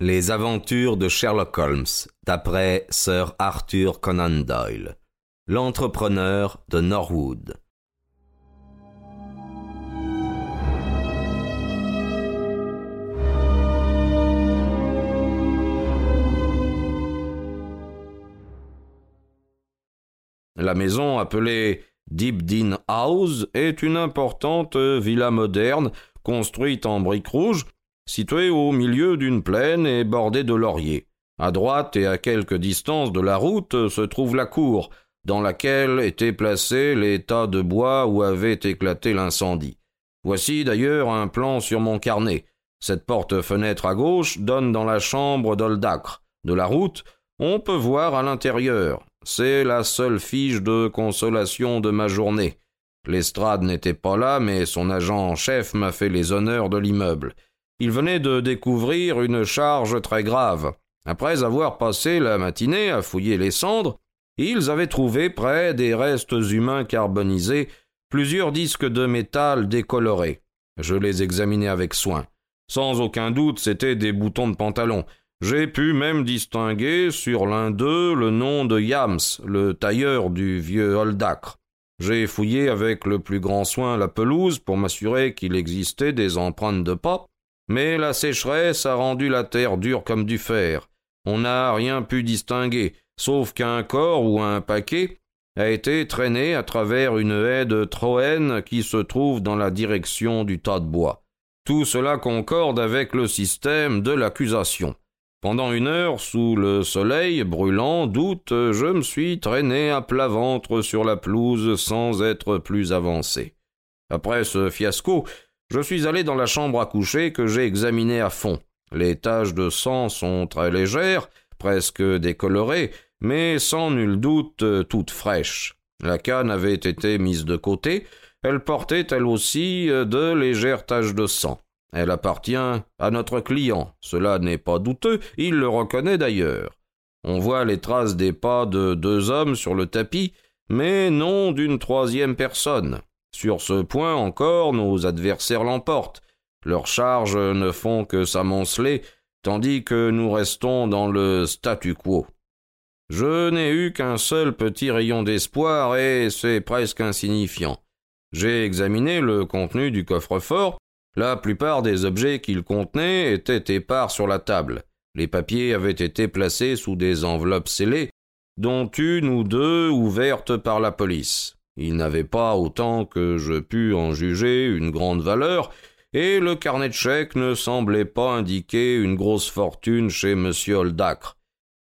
Les aventures de Sherlock Holmes, d'après Sir Arthur Conan Doyle. L'entrepreneur de Norwood. La maison appelée Deepdene House est une importante villa moderne construite en briques rouges situé au milieu d'une plaine et bordée de lauriers. À droite et à quelque distance de la route se trouve la cour, dans laquelle étaient placés les tas de bois où avait éclaté l'incendie. Voici d'ailleurs un plan sur mon carnet. Cette porte-fenêtre à gauche donne dans la chambre d'Oldacre. De la route, on peut voir à l'intérieur. C'est la seule fiche de consolation de ma journée. L'estrade n'était pas là, mais son agent en chef m'a fait les honneurs de l'immeuble. Il venait de découvrir une charge très grave. Après avoir passé la matinée à fouiller les cendres, ils avaient trouvé près des restes humains carbonisés plusieurs disques de métal décolorés. Je les examinai avec soin. Sans aucun doute, c'étaient des boutons de pantalon. J'ai pu même distinguer sur l'un d'eux le nom de Yams, le tailleur du vieux Holdacre. J'ai fouillé avec le plus grand soin la pelouse pour m'assurer qu'il existait des empreintes de pas, mais la sécheresse a rendu la terre dure comme du fer. On n'a rien pu distinguer, sauf qu'un corps ou un paquet a été traîné à travers une haie de Troène qui se trouve dans la direction du tas de bois. Tout cela concorde avec le système de l'accusation. Pendant une heure, sous le soleil brûlant d'août, je me suis traîné à plat ventre sur la pelouse sans être plus avancé. Après ce fiasco, je suis allé dans la chambre à coucher que j'ai examinée à fond. Les taches de sang sont très légères, presque décolorées, mais sans nul doute toutes fraîches. La canne avait été mise de côté, elle portait elle aussi de légères taches de sang. Elle appartient à notre client, cela n'est pas douteux, il le reconnaît d'ailleurs. On voit les traces des pas de deux hommes sur le tapis, mais non d'une troisième personne. Sur ce point encore, nos adversaires l'emportent. Leurs charges ne font que s'amonceler, tandis que nous restons dans le statu quo. Je n'ai eu qu'un seul petit rayon d'espoir, et c'est presque insignifiant. J'ai examiné le contenu du coffre-fort. La plupart des objets qu'il contenait étaient épars sur la table. Les papiers avaient été placés sous des enveloppes scellées, dont une ou deux ouvertes par la police. Il n'avait pas, autant que je pus en juger, une grande valeur, et le carnet de chèques ne semblait pas indiquer une grosse fortune chez M. Holdacre.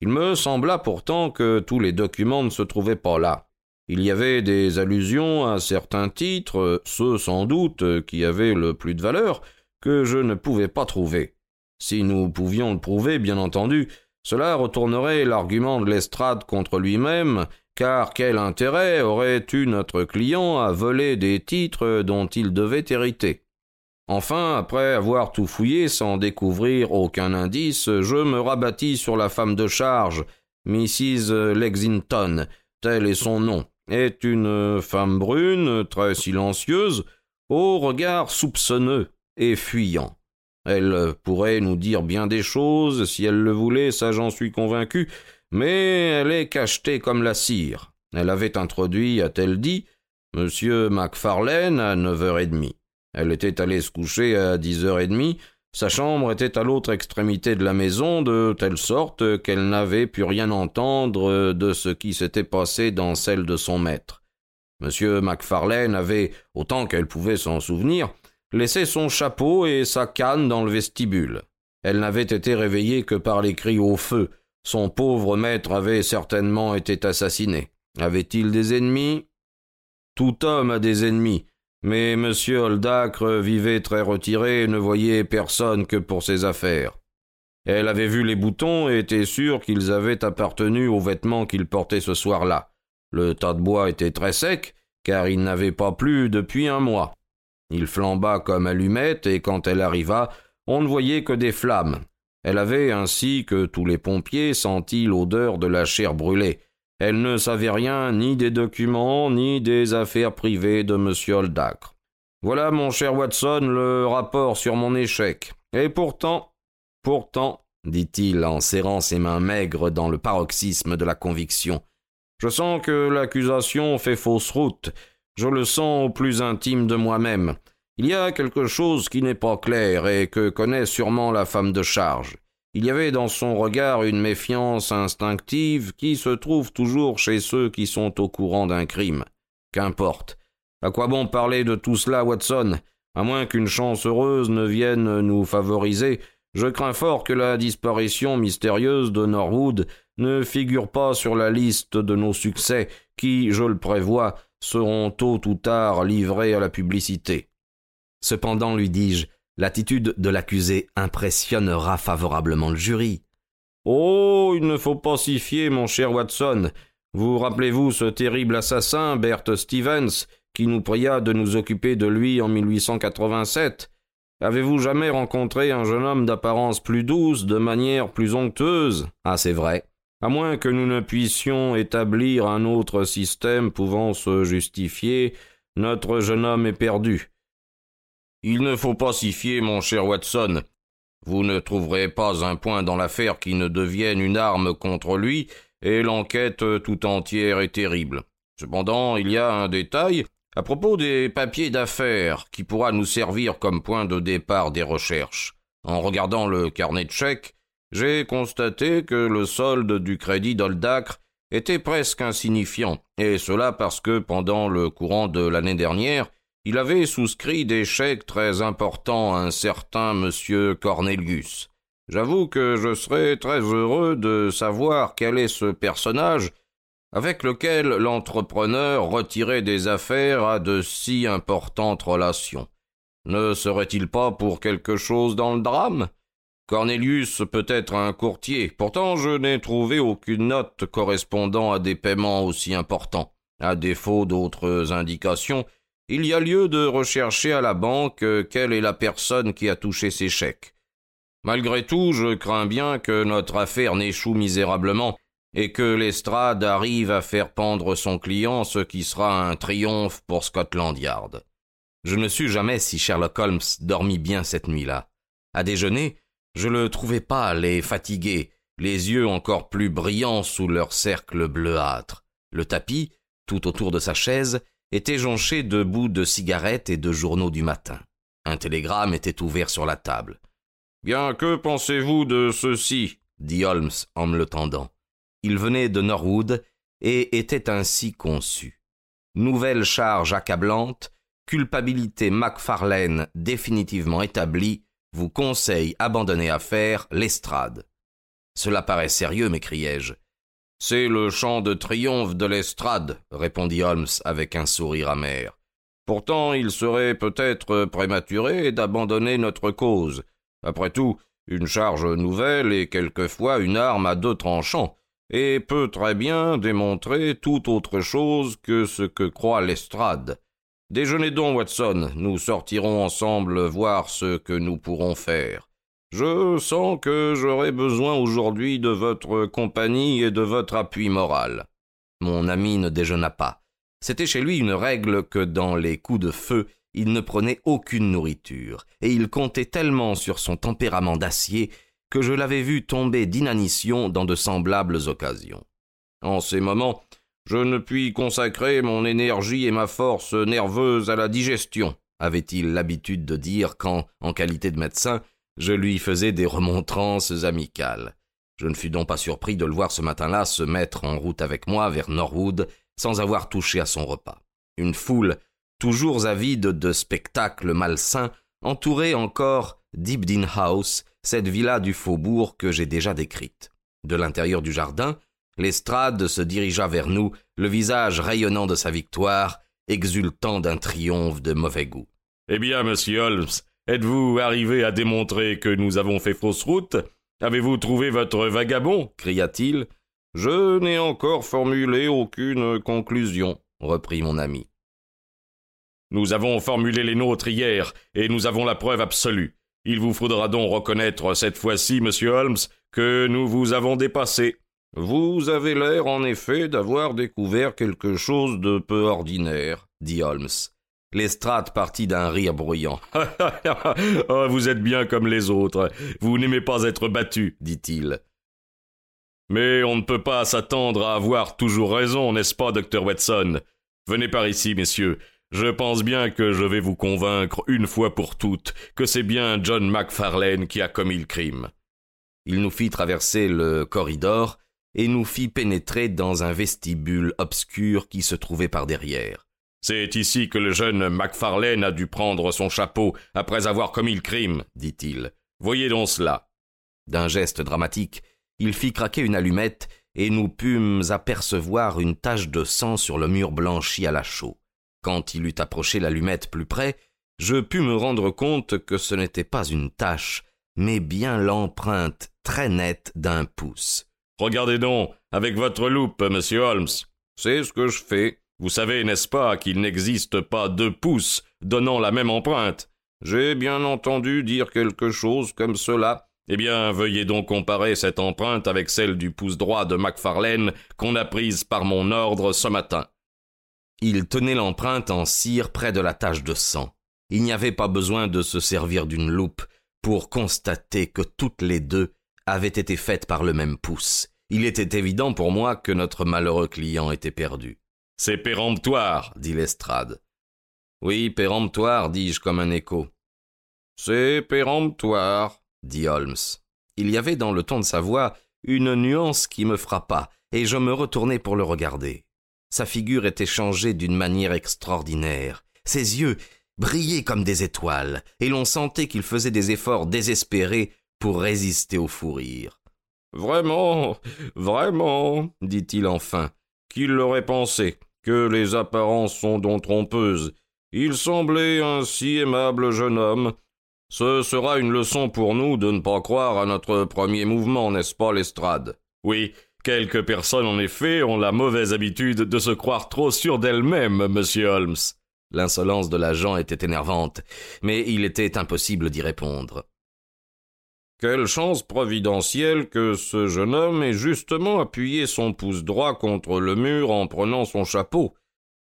Il me sembla pourtant que tous les documents ne se trouvaient pas là. Il y avait des allusions à certains titres, ceux sans doute qui avaient le plus de valeur, que je ne pouvais pas trouver. Si nous pouvions le prouver, bien entendu, cela retournerait l'argument de l'estrade contre lui-même, car quel intérêt aurait eu notre client à voler des titres dont il devait hériter? Enfin, après avoir tout fouillé sans découvrir aucun indice, je me rabattis sur la femme de charge, Mrs. Lexington, tel est son nom, est une femme brune, très silencieuse, au regard soupçonneux et fuyant. Elle pourrait nous dire bien des choses, si elle le voulait, ça j'en suis convaincu, mais elle est cachetée comme la cire. Elle avait introduit, a-t-elle dit, M. Macfarlane à neuf heures et demie. Elle était allée se coucher à dix heures et demie. Sa chambre était à l'autre extrémité de la maison, de telle sorte qu'elle n'avait pu rien entendre de ce qui s'était passé dans celle de son maître. M. Macfarlane avait, autant qu'elle pouvait s'en souvenir, laissé son chapeau et sa canne dans le vestibule. Elle n'avait été réveillée que par les cris au feu, son pauvre maître avait certainement été assassiné. Avait-il des ennemis? Tout homme a des ennemis, mais M. Holdacre vivait très retiré et ne voyait personne que pour ses affaires. Elle avait vu les boutons et était sûre qu'ils avaient appartenu aux vêtements qu'il portait ce soir-là. Le tas de bois était très sec, car il n'avait pas plu depuis un mois. Il flamba comme allumette, et quand elle arriva, on ne voyait que des flammes. Elle avait, ainsi que tous les pompiers, senti l'odeur de la chair brûlée. Elle ne savait rien ni des documents, ni des affaires privées de M. Holdacre. Voilà, mon cher Watson, le rapport sur mon échec. Et pourtant, pourtant, dit-il en serrant ses mains maigres dans le paroxysme de la conviction. Je sens que l'accusation fait fausse route. Je le sens au plus intime de moi-même. Il y a quelque chose qui n'est pas clair et que connaît sûrement la femme de charge. Il y avait dans son regard une méfiance instinctive qui se trouve toujours chez ceux qui sont au courant d'un crime. Qu'importe. À quoi bon parler de tout cela, Watson? À moins qu'une chance heureuse ne vienne nous favoriser, je crains fort que la disparition mystérieuse de Norwood ne figure pas sur la liste de nos succès qui, je le prévois, seront tôt ou tard livrés à la publicité. Cependant, lui dis-je, l'attitude de l'accusé impressionnera favorablement le jury. Oh. Il ne faut pas s'y fier, mon cher Watson. Vous rappelez-vous ce terrible assassin, Bert Stevens, qui nous pria de nous occuper de lui en 1887? Avez-vous jamais rencontré un jeune homme d'apparence plus douce, de manière plus onctueuse? Ah, c'est vrai. À moins que nous ne puissions établir un autre système pouvant se justifier, notre jeune homme est perdu. Il ne faut pas s'y fier, mon cher Watson. Vous ne trouverez pas un point dans l'affaire qui ne devienne une arme contre lui, et l'enquête tout entière est terrible. Cependant, il y a un détail à propos des papiers d'affaires qui pourra nous servir comme point de départ des recherches. En regardant le carnet de chèques, j'ai constaté que le solde du crédit d'Oldacre était presque insignifiant, et cela parce que pendant le courant de l'année dernière, il avait souscrit des chèques très importants à un certain monsieur Cornelius. J'avoue que je serais très heureux de savoir quel est ce personnage avec lequel l'entrepreneur retirait des affaires à de si importantes relations. Ne serait-il pas pour quelque chose dans le drame? Cornelius peut être un courtier, pourtant je n'ai trouvé aucune note correspondant à des paiements aussi importants. À défaut d'autres indications, il y a lieu de rechercher à la banque quelle est la personne qui a touché ces chèques. Malgré tout, je crains bien que notre affaire n'échoue misérablement et que l'estrade arrive à faire pendre son client, ce qui sera un triomphe pour Scotland Yard. Je ne sus jamais si Sherlock Holmes dormit bien cette nuit-là. À déjeuner, je le trouvais pâle et fatigué, les yeux encore plus brillants sous leur cercle bleuâtre. Le tapis, tout autour de sa chaise, était jonché de bouts de cigarettes et de journaux du matin. Un télégramme était ouvert sur la table. Bien, que pensez-vous de ceci? dit Holmes en me le tendant. Il venait de Norwood et était ainsi conçu. Nouvelle charge accablante, culpabilité Macfarlane définitivement établie, vous conseille abandonner à faire l'estrade. Cela paraît sérieux, m'écriai-je. C'est le chant de triomphe de l'estrade, répondit Holmes avec un sourire amer. Pourtant, il serait peut-être prématuré d'abandonner notre cause. Après tout, une charge nouvelle est quelquefois une arme à deux tranchants, et peut très bien démontrer tout autre chose que ce que croit l'estrade. Déjeunez donc, Watson, nous sortirons ensemble voir ce que nous pourrons faire. Je sens que j'aurai besoin aujourd'hui de votre compagnie et de votre appui moral. Mon ami ne déjeuna pas. C'était chez lui une règle que dans les coups de feu, il ne prenait aucune nourriture, et il comptait tellement sur son tempérament d'acier que je l'avais vu tomber d'inanition dans de semblables occasions. En ces moments, je ne puis consacrer mon énergie et ma force nerveuse à la digestion, avait-il l'habitude de dire quand, en qualité de médecin, je lui faisais des remontrances amicales. Je ne fus donc pas surpris de le voir ce matin-là se mettre en route avec moi vers Norwood sans avoir touché à son repas. Une foule, toujours avide de spectacles malsains, entourait encore Deepdene House, cette villa du faubourg que j'ai déjà décrite. De l'intérieur du jardin, l'estrade se dirigea vers nous, le visage rayonnant de sa victoire, exultant d'un triomphe de mauvais goût. Eh bien, monsieur Holmes, êtes-vous arrivé à démontrer que nous avons fait fausse route? Avez-vous trouvé votre vagabond? cria-t-il. Je n'ai encore formulé aucune conclusion, reprit mon ami. Nous avons formulé les nôtres hier, et nous avons la preuve absolue. Il vous faudra donc reconnaître cette fois-ci, monsieur Holmes, que nous vous avons dépassé. Vous avez l'air, en effet, d'avoir découvert quelque chose de peu ordinaire, dit Holmes. Lestrade partit d'un rire bruyant. oh, vous êtes bien comme les autres. Vous n'aimez pas être battu, dit-il. Mais on ne peut pas s'attendre à avoir toujours raison, n'est-ce pas, docteur Watson? Venez par ici, messieurs. Je pense bien que je vais vous convaincre une fois pour toutes que c'est bien John MacFarlane qui a commis le crime. Il nous fit traverser le corridor et nous fit pénétrer dans un vestibule obscur qui se trouvait par derrière. C'est ici que le jeune Macfarlane a dû prendre son chapeau après avoir commis le crime, dit-il. Voyez donc cela. D'un geste dramatique, il fit craquer une allumette et nous pûmes apercevoir une tache de sang sur le mur blanchi à la chaux. Quand il eut approché l'allumette plus près, je pus me rendre compte que ce n'était pas une tache, mais bien l'empreinte très nette d'un pouce. Regardez donc, avec votre loupe, monsieur Holmes. C'est ce que je fais. Vous savez, n'est-ce pas, qu'il n'existe pas deux pouces donnant la même empreinte? J'ai bien entendu dire quelque chose comme cela. Eh bien, veuillez donc comparer cette empreinte avec celle du pouce droit de Macfarlane qu'on a prise par mon ordre ce matin. Il tenait l'empreinte en cire près de la tache de sang. Il n'y avait pas besoin de se servir d'une loupe pour constater que toutes les deux avaient été faites par le même pouce. Il était évident pour moi que notre malheureux client était perdu. C'est péremptoire, dit Lestrade. Oui, péremptoire, dis-je comme un écho. C'est péremptoire, dit Holmes. Il y avait dans le ton de sa voix une nuance qui me frappa, et je me retournai pour le regarder. Sa figure était changée d'une manière extraordinaire. Ses yeux brillaient comme des étoiles, et l'on sentait qu'il faisait des efforts désespérés pour résister au fou rire. Vraiment, vraiment, dit-il enfin, qu'il l'aurait pensé que les apparences sont donc trompeuses. Il semblait un si aimable jeune homme. Ce sera une leçon pour nous de ne pas croire à notre premier mouvement, n'est-ce pas, Lestrade? Oui, quelques personnes, en effet, ont la mauvaise habitude de se croire trop sûres d'elles-mêmes, monsieur Holmes. L'insolence de l'agent était énervante, mais il était impossible d'y répondre. Quelle chance providentielle que ce jeune homme ait justement appuyé son pouce droit contre le mur en prenant son chapeau.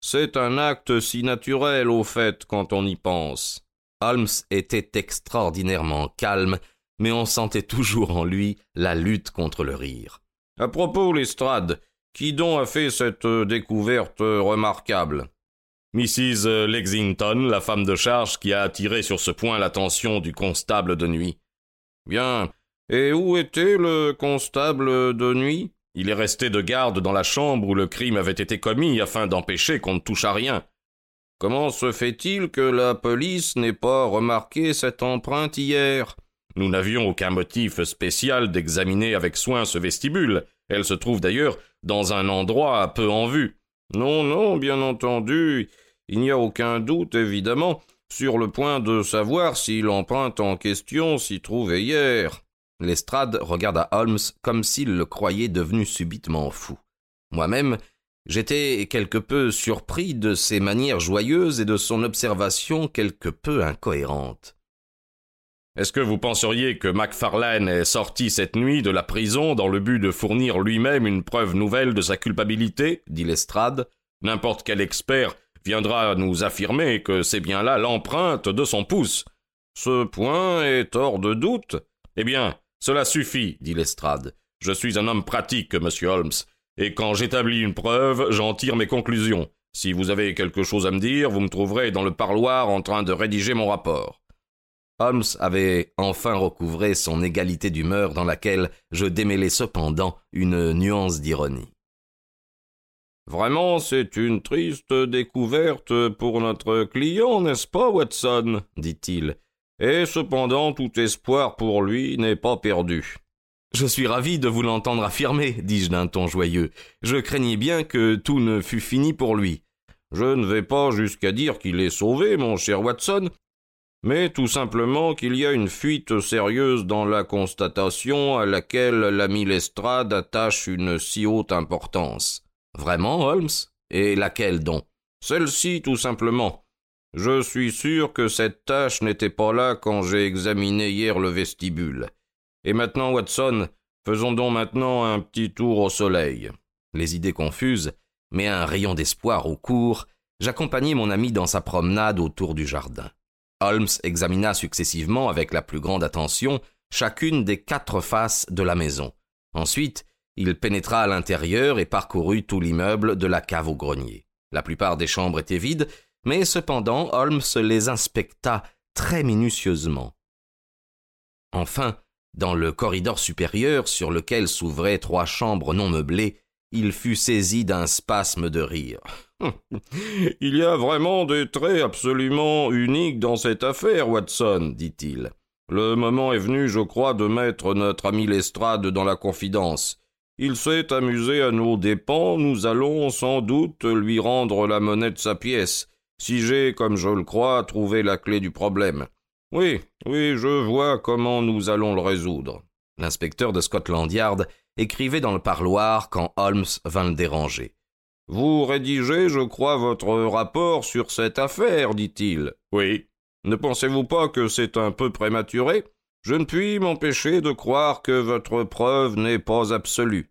C'est un acte si naturel au fait quand on y pense. Holmes était extraordinairement calme, mais on sentait toujours en lui la lutte contre le rire. À propos, Lestrade, qui donc a fait cette découverte remarquable? Mrs. Lexington, la femme de charge qui a attiré sur ce point l'attention du constable de nuit. Bien. Et où était le constable de nuit? Il est resté de garde dans la chambre où le crime avait été commis afin d'empêcher qu'on ne touche à rien. Comment se fait-il que la police n'ait pas remarqué cette empreinte hier? Nous n'avions aucun motif spécial d'examiner avec soin ce vestibule. Elle se trouve d'ailleurs dans un endroit peu en vue. Non, non, bien entendu. Il n'y a aucun doute, évidemment sur le point de savoir si l'empreinte en question s'y trouvait hier. Lestrade regarda Holmes comme s'il le croyait devenu subitement fou. Moi-même, j'étais quelque peu surpris de ses manières joyeuses et de son observation quelque peu incohérente. Est-ce que vous penseriez que Macfarlane est sorti cette nuit de la prison dans le but de fournir lui-même une preuve nouvelle de sa culpabilité? dit Lestrade. N'importe quel expert viendra nous affirmer que c'est bien là l'empreinte de son pouce. Ce point est hors de doute. Eh bien, cela suffit, dit Lestrade. Je suis un homme pratique, monsieur Holmes, et quand j'établis une preuve, j'en tire mes conclusions. Si vous avez quelque chose à me dire, vous me trouverez dans le parloir en train de rédiger mon rapport. Holmes avait enfin recouvré son égalité d'humeur dans laquelle je démêlais cependant une nuance d'ironie. Vraiment, c'est une triste découverte pour notre client, n'est-ce pas, Watson? dit-il. Et cependant, tout espoir pour lui n'est pas perdu. Je suis ravi de vous l'entendre affirmer, dis-je d'un ton joyeux. Je craignais bien que tout ne fût fini pour lui. Je ne vais pas jusqu'à dire qu'il est sauvé, mon cher Watson, mais tout simplement qu'il y a une fuite sérieuse dans la constatation à laquelle l'ami Lestrade attache une si haute importance. Vraiment, Holmes? Et laquelle donc? Celle-ci, tout simplement. Je suis sûr que cette tâche n'était pas là quand j'ai examiné hier le vestibule. Et maintenant, Watson, faisons donc maintenant un petit tour au soleil. Les idées confuses, mais un rayon d'espoir au cours, J'accompagnai mon ami dans sa promenade autour du jardin. Holmes examina successivement avec la plus grande attention chacune des quatre faces de la maison. Ensuite, il pénétra à l'intérieur et parcourut tout l'immeuble de la cave au grenier. La plupart des chambres étaient vides, mais cependant Holmes les inspecta très minutieusement. Enfin, dans le corridor supérieur, sur lequel s'ouvraient trois chambres non meublées, il fut saisi d'un spasme de rire. Il y a vraiment des traits absolument uniques dans cette affaire, Watson, dit-il. Le moment est venu, je crois, de mettre notre ami Lestrade dans la confidence. Il s'est amusé à nos dépens, nous allons sans doute lui rendre la monnaie de sa pièce, si j'ai, comme je le crois, trouvé la clé du problème. Oui, oui, je vois comment nous allons le résoudre. L'inspecteur de Scotland Yard écrivait dans le parloir quand Holmes vint le déranger. Vous rédigez, je crois, votre rapport sur cette affaire, dit-il. Oui. Ne pensez-vous pas que c'est un peu prématuré? Je ne puis m'empêcher de croire que votre preuve n'est pas absolue.